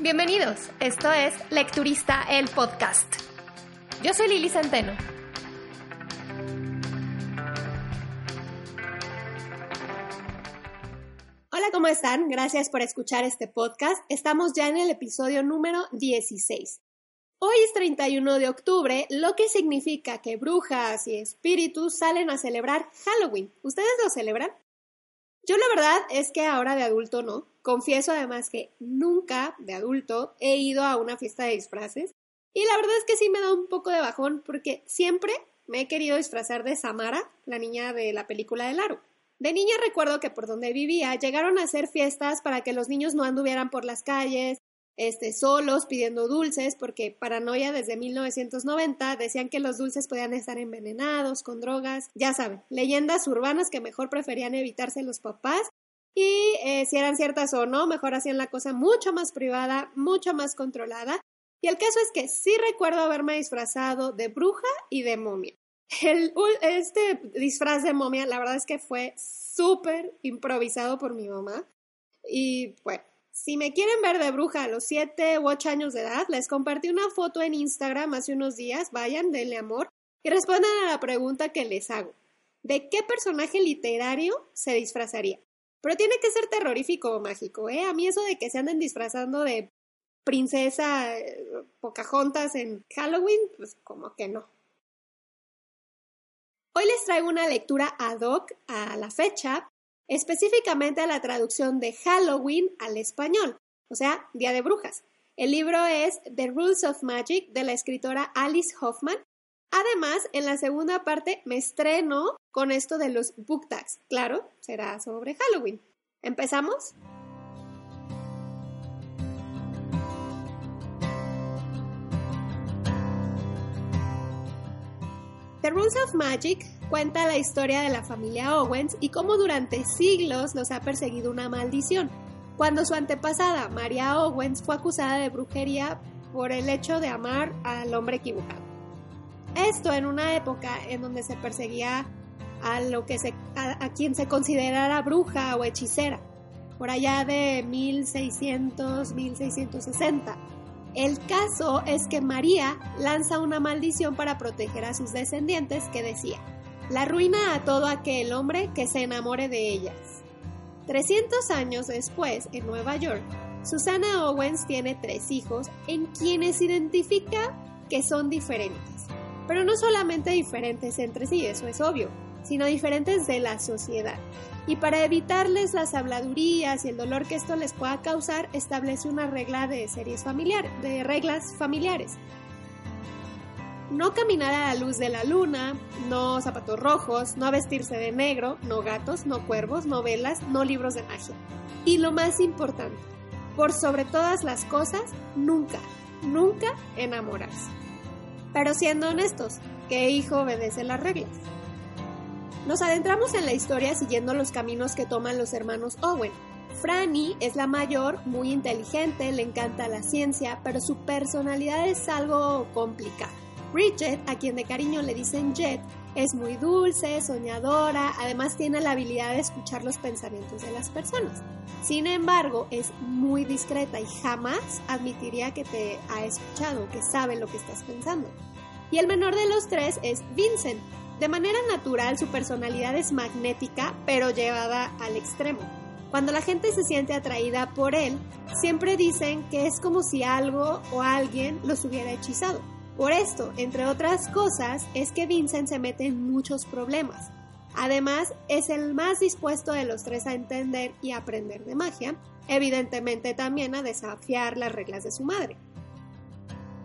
Bienvenidos, esto es Lecturista el Podcast. Yo soy Lili Centeno. Hola, ¿cómo están? Gracias por escuchar este podcast. Estamos ya en el episodio número 16. Hoy es 31 de octubre, lo que significa que brujas y espíritus salen a celebrar Halloween. ¿Ustedes lo celebran? Yo la verdad es que ahora de adulto no. Confieso además que nunca de adulto he ido a una fiesta de disfraces. Y la verdad es que sí me da un poco de bajón porque siempre me he querido disfrazar de Samara, la niña de la película de Laro. De niña recuerdo que por donde vivía llegaron a hacer fiestas para que los niños no anduvieran por las calles, este, solos pidiendo dulces, porque paranoia desde 1990 decían que los dulces podían estar envenenados, con drogas, ya saben, leyendas urbanas que mejor preferían evitarse los papás y eh, si eran ciertas o no, mejor hacían la cosa mucho más privada, mucho más controlada. Y el caso es que sí recuerdo haberme disfrazado de bruja y de momia. El, este disfraz de momia, la verdad es que fue súper improvisado por mi mamá. Y bueno, si me quieren ver de bruja a los 7 u 8 años de edad, les compartí una foto en Instagram hace unos días, vayan, denle amor, y respondan a la pregunta que les hago. ¿De qué personaje literario se disfrazaría? Pero tiene que ser terrorífico o mágico, ¿eh? A mí eso de que se anden disfrazando de princesa eh, Pocahontas en Halloween, pues como que no. Hoy les traigo una lectura ad hoc a la fecha, específicamente a la traducción de Halloween al español, o sea, Día de Brujas. El libro es The Rules of Magic de la escritora Alice Hoffman. Además, en la segunda parte me estreno con esto de los book tags. Claro, será sobre Halloween. ¿Empezamos? The Rules of Magic cuenta la historia de la familia Owens y cómo durante siglos los ha perseguido una maldición, cuando su antepasada, María Owens, fue acusada de brujería por el hecho de amar al hombre equivocado. Esto en una época en donde se perseguía a, lo que se, a, quien se considerara bruja o hechicera, por allá de 1600, 1660 el caso es que María lanza una maldición para proteger a sus descendientes que decía, la ruina a todo aquel hombre que se enamore de ellas. 300 años después, en Nueva York, Susana Owens tiene tres hijos en quienes identifica que son diferentes. Pero no solamente diferentes entre sí, eso es obvio, sino diferentes de la sociedad y para evitarles las habladurías y el dolor que esto les pueda causar, establece una regla de series familiares, de reglas familiares. No caminar a la luz de la luna, no zapatos rojos, no vestirse de negro, no gatos, no cuervos, no velas, no libros de magia. Y lo más importante, por sobre todas las cosas, nunca, nunca enamorarse. Pero siendo honestos, ¿qué hijo obedece las reglas? Nos adentramos en la historia siguiendo los caminos que toman los hermanos Owen. Franny es la mayor, muy inteligente, le encanta la ciencia, pero su personalidad es algo complicada. Bridget, a quien de cariño le dicen Jet, es muy dulce, soñadora, además tiene la habilidad de escuchar los pensamientos de las personas. Sin embargo, es muy discreta y jamás admitiría que te ha escuchado, que sabe lo que estás pensando. Y el menor de los tres es Vincent, de manera natural su personalidad es magnética, pero llevada al extremo. Cuando la gente se siente atraída por él, siempre dicen que es como si algo o alguien los hubiera hechizado. Por esto, entre otras cosas, es que Vincent se mete en muchos problemas. Además, es el más dispuesto de los tres a entender y aprender de magia, evidentemente también a desafiar las reglas de su madre.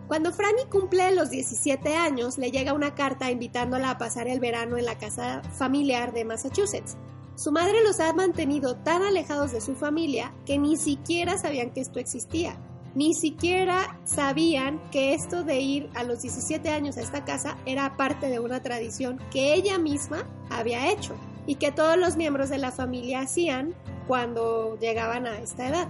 Cuando Franny cumple los 17 años, le llega una carta invitándola a pasar el verano en la casa familiar de Massachusetts. Su madre los ha mantenido tan alejados de su familia que ni siquiera sabían que esto existía. Ni siquiera sabían que esto de ir a los 17 años a esta casa era parte de una tradición que ella misma había hecho y que todos los miembros de la familia hacían cuando llegaban a esta edad.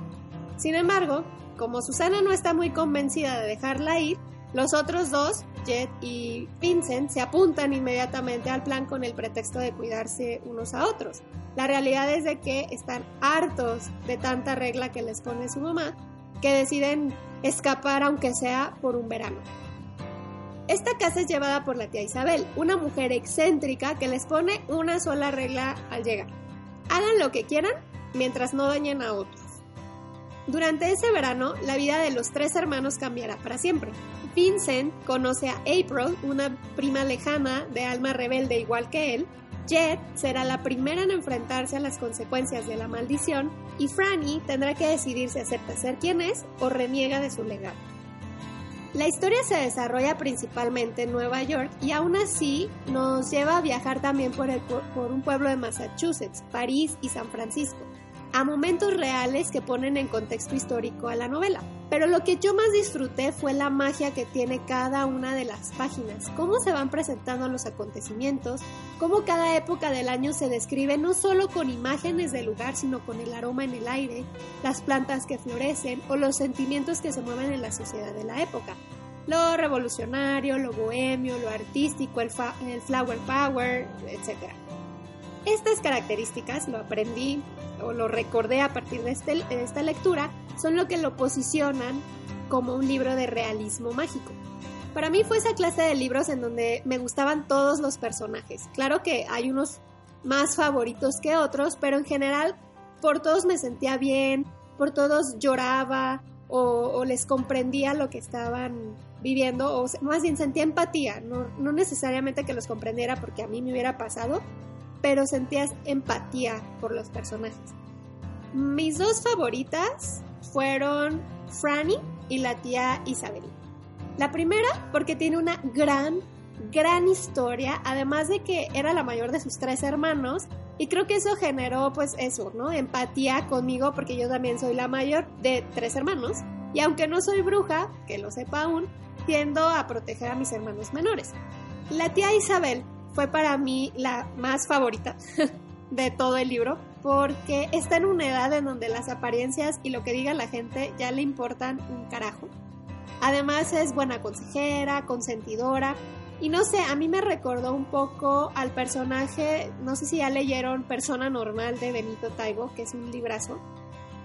Sin embargo, como Susana no está muy convencida de dejarla ir, los otros dos, Jet y Vincent, se apuntan inmediatamente al plan con el pretexto de cuidarse unos a otros. La realidad es de que están hartos de tanta regla que les pone su mamá, que deciden escapar aunque sea por un verano. Esta casa es llevada por la tía Isabel, una mujer excéntrica que les pone una sola regla al llegar. Hagan lo que quieran mientras no dañen a otros. Durante ese verano, la vida de los tres hermanos cambiará para siempre. Vincent conoce a April, una prima lejana de alma rebelde igual que él. Jet será la primera en enfrentarse a las consecuencias de la maldición y Franny tendrá que decidir si acepta ser quien es o reniega de su legado. La historia se desarrolla principalmente en Nueva York y aún así nos lleva a viajar también por un pueblo de Massachusetts, París y San Francisco a momentos reales que ponen en contexto histórico a la novela. Pero lo que yo más disfruté fue la magia que tiene cada una de las páginas, cómo se van presentando los acontecimientos, cómo cada época del año se describe no solo con imágenes del lugar, sino con el aroma en el aire, las plantas que florecen o los sentimientos que se mueven en la sociedad de la época. Lo revolucionario, lo bohemio, lo artístico, el, el flower power, etc. Estas características lo aprendí lo recordé a partir este, de, esta lectura, son lo que lo posicionan como un libro de realismo mágico. Para mí fue esa clase de libros en donde me gustaban todos los personajes. Claro que hay unos más favoritos que otros, pero en general por todos me sentía bien, por todos lloraba o, les comprendía lo que estaban viviendo, o más bien sentía empatía, no, no necesariamente que los comprendiera porque a mí me hubiera pasado, pero sentías empatía por los personajes. Mis dos favoritas fueron Franny y la tía Isabel. La primera porque tiene una gran, gran historia, además de que era la mayor de sus tres hermanos, y creo que eso generó pues eso, ¿no? Empatía conmigo porque yo también soy la mayor de tres hermanos, y aunque no soy bruja, que lo sepa aún, tiendo a proteger a mis hermanos menores. La tía Isabel fue para mí la más favorita de todo el libro porque está en una edad en donde las apariencias y lo que diga la gente ya le importan un carajo. Además es buena consejera, consentidora y no sé, a mí me recordó un poco al personaje, no sé si ya leyeron Persona Normal de Benito Taibo, que es un librazo,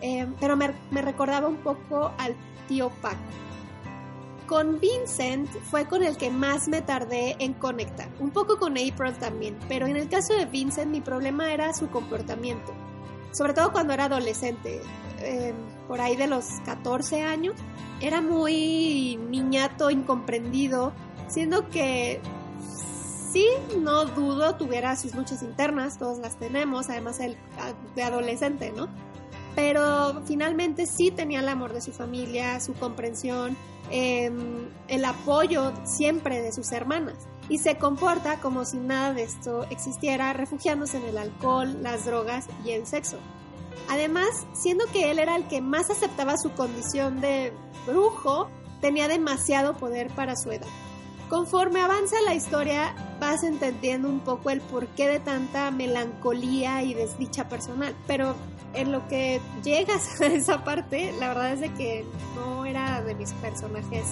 eh, pero me, me recordaba un poco al tío Paco. Con Vincent fue con el que más me tardé en conectar, un poco con April también, pero en el caso de Vincent mi problema era su comportamiento, sobre todo cuando era adolescente, em, por ahí de los 14 años, era muy niñato, incomprendido, siendo que sí, no dudo, tuviera sus luchas internas, todos las tenemos, además el, de adolescente, ¿no? Pero finalmente sí tenía el amor de su familia, su comprensión, Em, el apoyo siempre de sus hermanas y se comporta como si nada de esto existiera, refugiándose en el alcohol, las drogas y el sexo. Además, siendo que él era el que más aceptaba su condición de brujo, tenía demasiado poder para su edad. Conforme avanza la historia, vas entendiendo un poco el porqué de tanta melancolía y desdicha personal, pero en lo que llegas a esa parte, la verdad es de que no era de mis personajes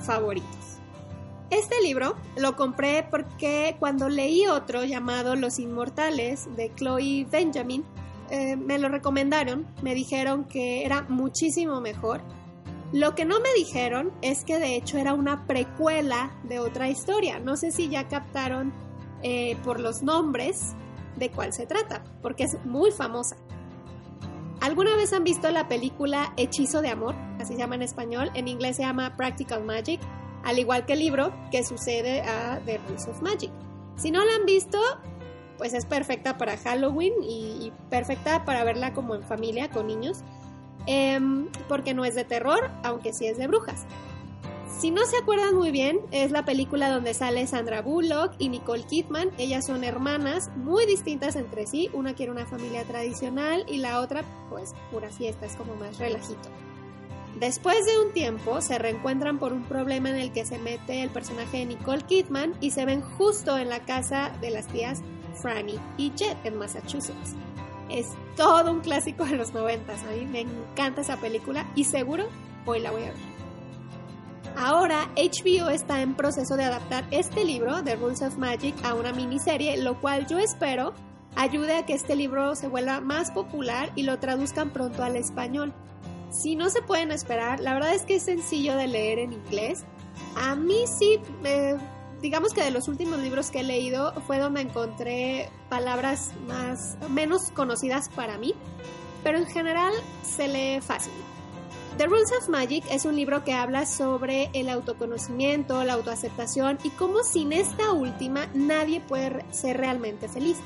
favoritos. Este libro lo compré porque cuando leí otro llamado Los Inmortales de Chloe Benjamin, eh, me lo recomendaron, me dijeron que era muchísimo mejor. Lo que no me dijeron es que de hecho era una precuela de otra historia. No sé si ya captaron eh, por los nombres de cuál se trata, porque es muy famosa. ¿Alguna vez han visto la película Hechizo de Amor? Así se llama en español. En inglés se llama Practical Magic, al igual que el libro que sucede a The Rules of Magic. Si no la han visto, pues es perfecta para Halloween y, perfecta para verla como en familia con niños, em, porque no es de terror, aunque sí es de brujas. Si no se acuerdan muy bien, es la película donde sale Sandra Bullock y Nicole Kidman. Ellas son hermanas muy distintas entre sí. Una quiere una familia tradicional y la otra, pues, pura fiesta, es como más relajito. Después de un tiempo, se reencuentran por un problema en el que se mete el personaje de Nicole Kidman y se ven justo en la casa de las tías Franny y Jet en Massachusetts. Es todo un clásico de los noventas. A mí me encanta esa película y seguro hoy la voy a ver. Ahora HBO está en proceso de adaptar este libro, The Rules of Magic, a una miniserie, lo cual yo espero ayude a que este libro se vuelva más popular y lo traduzcan pronto al español. Si no se pueden esperar, la verdad es que es sencillo de leer en inglés. A mí sí, digamos que de los últimos libros que he leído fue donde encontré palabras más menos conocidas para mí, pero en general se lee fácil. The Rules of Magic es un libro que habla sobre el autoconocimiento, la autoaceptación y cómo sin esta última nadie puede ser realmente feliz.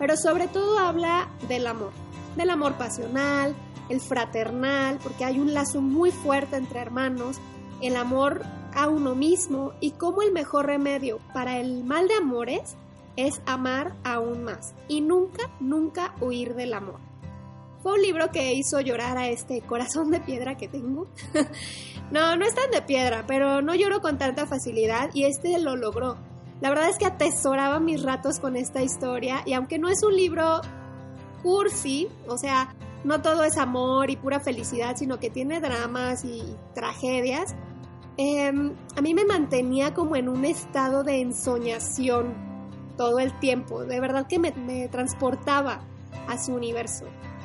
Pero sobre todo habla del amor, del amor pasional, el fraternal, porque hay un lazo muy fuerte entre hermanos, el amor a uno mismo y cómo el mejor remedio para el mal de amores es amar aún más y nunca, nunca huir del amor. Fue un libro que hizo llorar a este corazón de piedra que tengo. no, no es tan de piedra, pero no lloro con tanta facilidad y este lo logró. La verdad es que atesoraba mis ratos con esta historia y aunque no es un libro cursi, o sea, no todo es amor y pura felicidad, sino que tiene dramas y tragedias, em, a mí me mantenía como en un estado de ensoñación todo el tiempo. De verdad que me transportaba a su universo.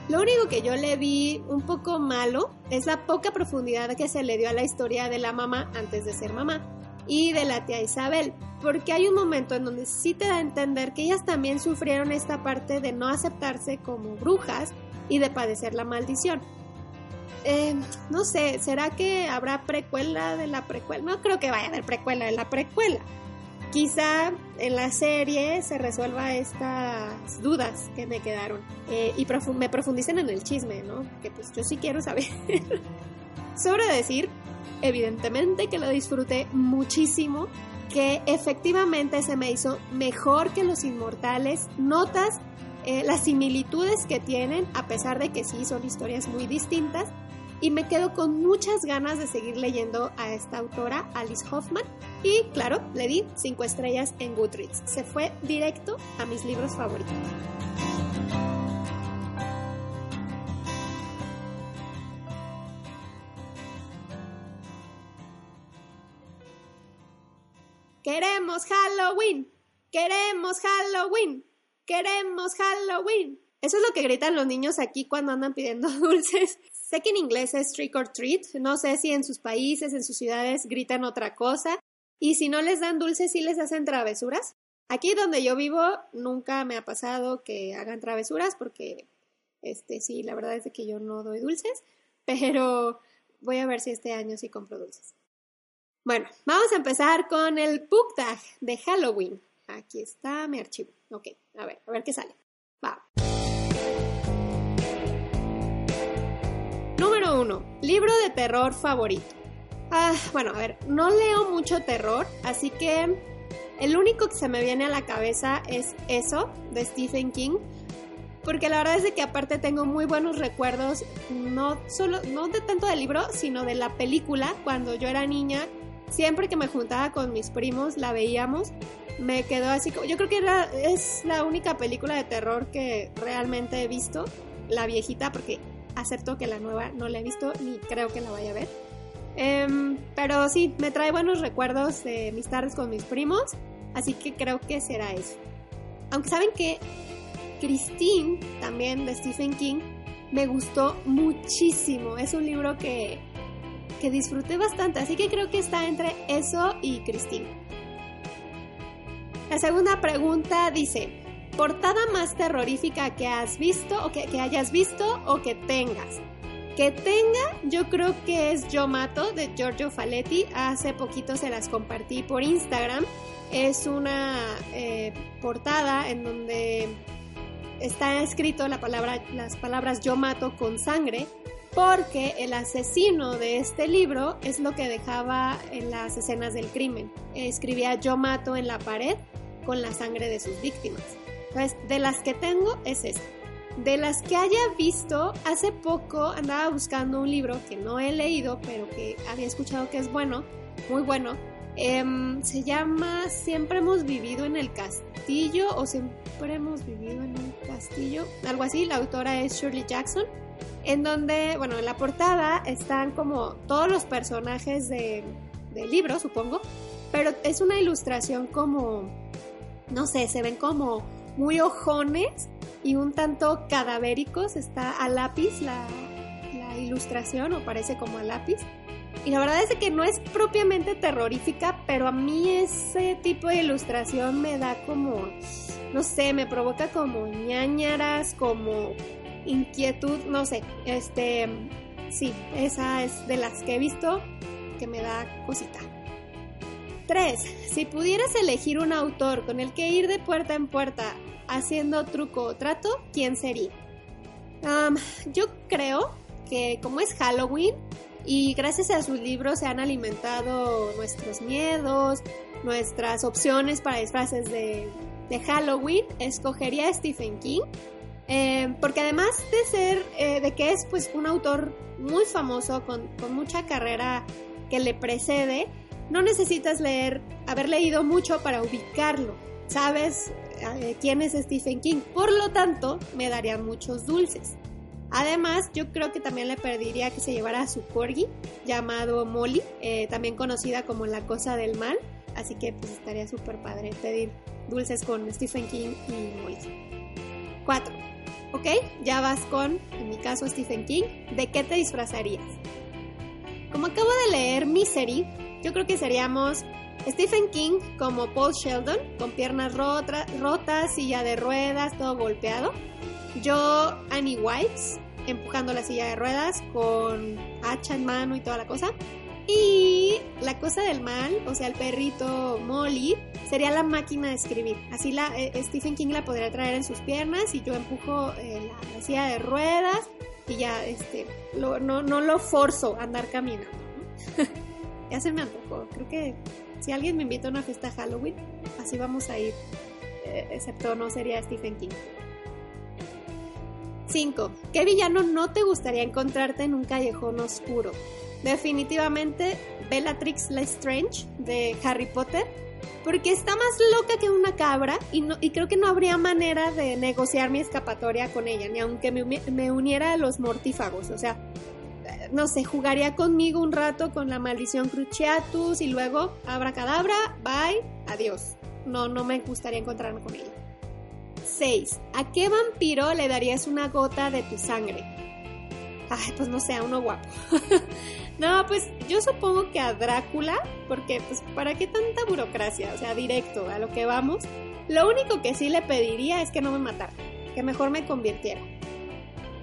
Lo único que yo le vi un poco malo es la poca profundidad que se le dio a la historia de la mamá antes de ser mamá y de la tía Isabel, porque hay un momento en donde sí te da a entender que ellas también sufrieron esta parte de no aceptarse como brujas y de padecer la maldición. Eh, no sé, ¿será que habrá precuela de la precuela? No creo que vaya a haber precuela de la precuela quizá en la serie se resuelva estas dudas que me quedaron eh, y me profundicen en el chisme, ¿no? Que pues yo sí quiero saber. Sobre decir, evidentemente que lo disfruté muchísimo, que efectivamente se me hizo mejor que Los Inmortales. Notas eh, las similitudes que tienen, a pesar de que sí son historias muy distintas y me quedo con muchas ganas de seguir leyendo a esta autora, Alice Hoffman. Y claro, le di 5 estrellas en Goodreads. Se fue directo a mis libros favoritos. Queremos Halloween. Queremos Halloween. Queremos Halloween. Eso es lo que gritan los niños aquí cuando andan pidiendo dulces. Sé que en inglés es trick or treat, no sé si en sus países, en sus ciudades gritan otra cosa. Y si no les dan dulces, sí les hacen travesuras. Aquí donde yo vivo nunca me ha pasado que hagan travesuras porque, este, sí, la verdad es que yo no doy dulces, pero voy a ver si este año sí compro dulces. Bueno, vamos a empezar con el book tag de Halloween. Aquí está mi archivo. Ok, a ver, a ver qué sale. Número 1. Libro de terror favorito. Ah, bueno, a ver, no leo mucho terror, así que el único que se me viene a la cabeza es eso, de Stephen King. Porque la verdad es de que aparte tengo muy buenos recuerdos, no solo, no de tanto del libro, sino de la película. Cuando yo era niña, siempre que me juntaba con mis primos, la veíamos. Me quedó así como, yo creo que es la única película de terror que realmente he visto, la viejita, porque acepto que la nueva no la he visto ni creo que la vaya a ver. Em, pero sí, me trae buenos recuerdos de mis tardes con mis primos, así que creo que será eso. Aunque saben que Christine, también de Stephen King, me gustó muchísimo. Es un libro que, que disfruté bastante, así que creo que está entre eso y Christine. La segunda pregunta dice, portada más terrorífica que has visto o que, hayas visto o que tengas. Que tenga, yo creo que es Yo Mato de Giorgio Faletti. Hace poquito se las compartí por Instagram. Es una eh, portada en donde está escrito la palabra, las palabras Yo Mato con sangre. porque el asesino de este libro es lo que dejaba en las escenas del crimen. Escribía yo mato en la pared con la sangre de sus víctimas. Entonces, de las que tengo es esta. De las que haya visto, hace poco andaba buscando un libro que no he leído, pero que había escuchado que es bueno, muy bueno. Em, se llama Siempre hemos vivido en el castillo o Siempre hemos vivido en un castillo, algo así. La autora es Shirley Jackson en donde, bueno, en la portada están como todos los personajes de, del libro, supongo, pero es una ilustración como, no sé, se ven como muy ojones y un tanto cadavéricos, está a lápiz la, ilustración o parece como a lápiz. Y la verdad es que no es propiamente terrorífica, pero a mí ese tipo de ilustración me da como, no sé, me provoca como ñañaras, como inquietud, no sé, este, sí, esa es de las que he visto que me da cosita. 3. Si pudieras elegir un autor con el que ir de puerta en puerta haciendo truco o trato, ¿quién sería? yo creo que como es Halloween y gracias a sus libros se han alimentado nuestros miedos, nuestras opciones para disfraces de, Halloween, escogería a Stephen King eh, porque además de ser, eh, de que es pues un autor muy famoso, con, con, mucha carrera que le precede, no necesitas leer, haber leído mucho para ubicarlo. Sabes quién es Stephen King. Por lo tanto, me daría muchos dulces. Además, yo creo que también le pediría que se llevara a su corgi, llamado Molly, también conocida como la cosa del mal. Así que pues estaría súper padre pedir dulces con Stephen King y Molly. 4. ¿Ok? Ya vas con, en mi caso, Stephen King. ¿De qué te disfrazarías? Como acabo de leer Misery, yo creo que seríamos Stephen King como Paul Sheldon, con piernas rotas, silla de ruedas, todo golpeado. Yo, Annie White, empujando la silla de ruedas con hacha en mano y toda la cosa. Y la cosa del mal, o sea, el perrito Molly, sería la máquina de escribir. Así la, eh, Stephen King la podría traer en sus piernas y yo empujo eh, la, silla de ruedas y ya este, no, no lo forzo a andar caminando. ya se me antojó. Creo que si alguien me invita a una fiesta Halloween, así vamos a ir. Eh, excepto no sería Stephen King. 5. ¿Qué villano no te gustaría encontrarte en un callejón oscuro? definitivamente Bellatrix Lestrange de Harry Potter, porque está más loca que una cabra y, no, y creo que no habría manera de negociar mi escapatoria con ella, ni aunque me, me uniera a los mortífagos, o sea, no sé, jugaría conmigo un rato con la maldición Cruciatus y luego abracadabra, bye, adiós. No, no me gustaría encontrarme con ella. 6. ¿A qué vampiro le darías una gota de tu sangre? Ay, pues no sé, a uno guapo. No, pues yo supongo que a Drácula, porque pues para qué tanta burocracia, o sea, directo a lo que vamos. Lo único que sí le pediría es que no me matara, que mejor me convirtiera.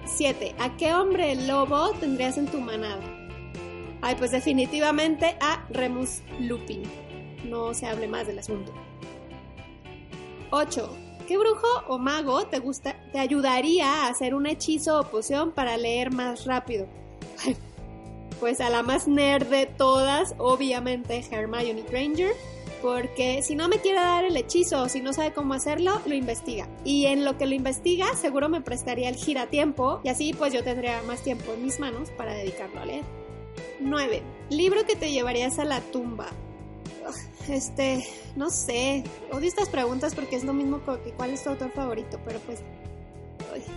7. ¿A qué hombre lobo tendrías en tu manada? Ay, pues definitivamente a Remus Lupin. No se hable más del asunto. 8. ¿Qué brujo o mago te te ayudaría a hacer un hechizo o poción para leer más rápido? Pues a la más nerd de todas, obviamente Hermione Granger, porque si no me quiere dar el hechizo o si no sabe cómo hacerlo, lo investiga. Y en lo que lo investiga, seguro me prestaría el giratiempo y así pues yo tendría más tiempo en mis manos para dedicarlo a leer. 9. Libro que te llevarías a la tumba. Este, no sé, odio estas preguntas porque es lo mismo que cuál es tu autor favorito, pero pues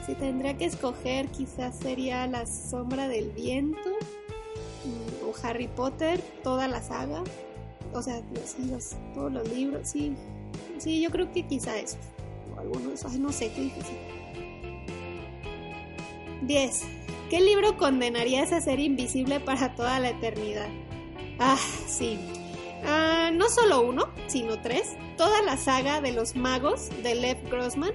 si tendría que escoger quizás sería La sombra del viento o Harry Potter, toda la saga, o sea, los, todos los libros, sí, sí, yo creo que quizá eso, o algunos, no sé, qué difícil. 10. ¿Qué libro condenarías a ser invisible para toda la eternidad? Ah, sí. Ah, no solo uno, sino tres. Toda la saga de los magos de Lev Grossman.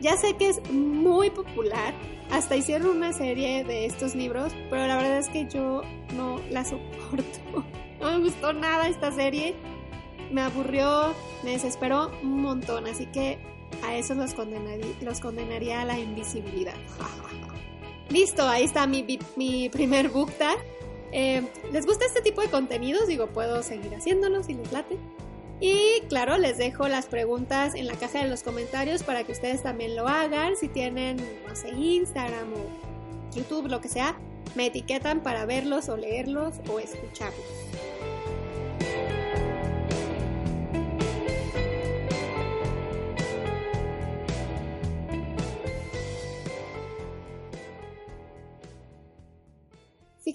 Ya sé que es muy popular, hasta hicieron una serie de estos libros, pero la verdad es que yo no la soporto. No me gustó nada esta serie. Me aburrió, me desesperó un montón, así que a esos los condenaría, los condenaría a la invisibilidad. Listo, ahí está mi, mi primer book tag. Eh, ¿Les gusta este tipo de contenidos? Digo, puedo seguir haciéndolo si les late. Y claro, les dejo las preguntas en la caja de los comentarios para que ustedes también lo hagan. Si tienen, no sé, Instagram o YouTube, lo que sea, me etiquetan para verlos o leerlos o escucharlos.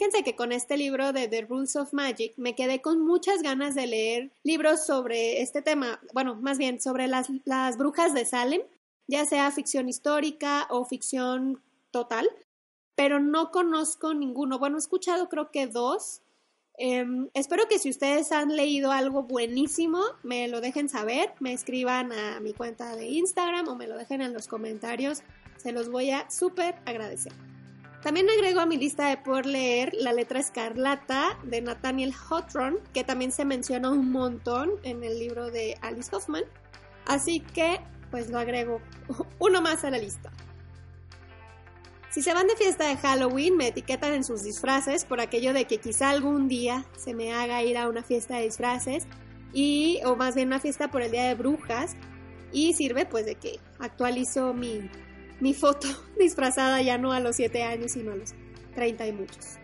Fíjense que con este libro de The Rules of Magic me quedé con muchas ganas de leer libros sobre este tema, bueno, más bien sobre las, las brujas de Salem, ya sea ficción histórica o ficción total, pero no conozco ninguno. Bueno, he escuchado creo que dos. Em, espero que si ustedes han leído algo buenísimo, me lo dejen saber, me escriban a mi cuenta de Instagram o me lo dejen en los comentarios. Se los voy a súper agradecer. También agrego a mi lista de por leer La letra escarlata de Nathaniel Hawthorne, que también se menciona un montón en el libro de Alice Hoffman. Así que, pues lo agrego uno más a la lista. Si se van de fiesta de Halloween, me etiquetan en sus disfraces por aquello de que quizá algún día se me haga ir a una fiesta de disfraces y o más bien una fiesta por el Día de Brujas y sirve pues de que actualizo mi mi foto disfrazada ya no a los 7 años, sino a los 30 y muchos.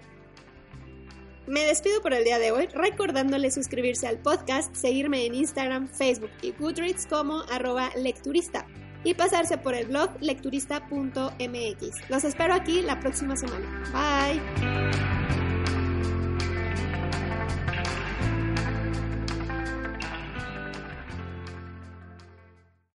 Me despido por el día de hoy, recordándole suscribirse al podcast, seguirme en Instagram, Facebook y Goodreads como arroba lecturista y pasarse por el blog lecturista.mx. Los espero aquí la próxima semana. Bye.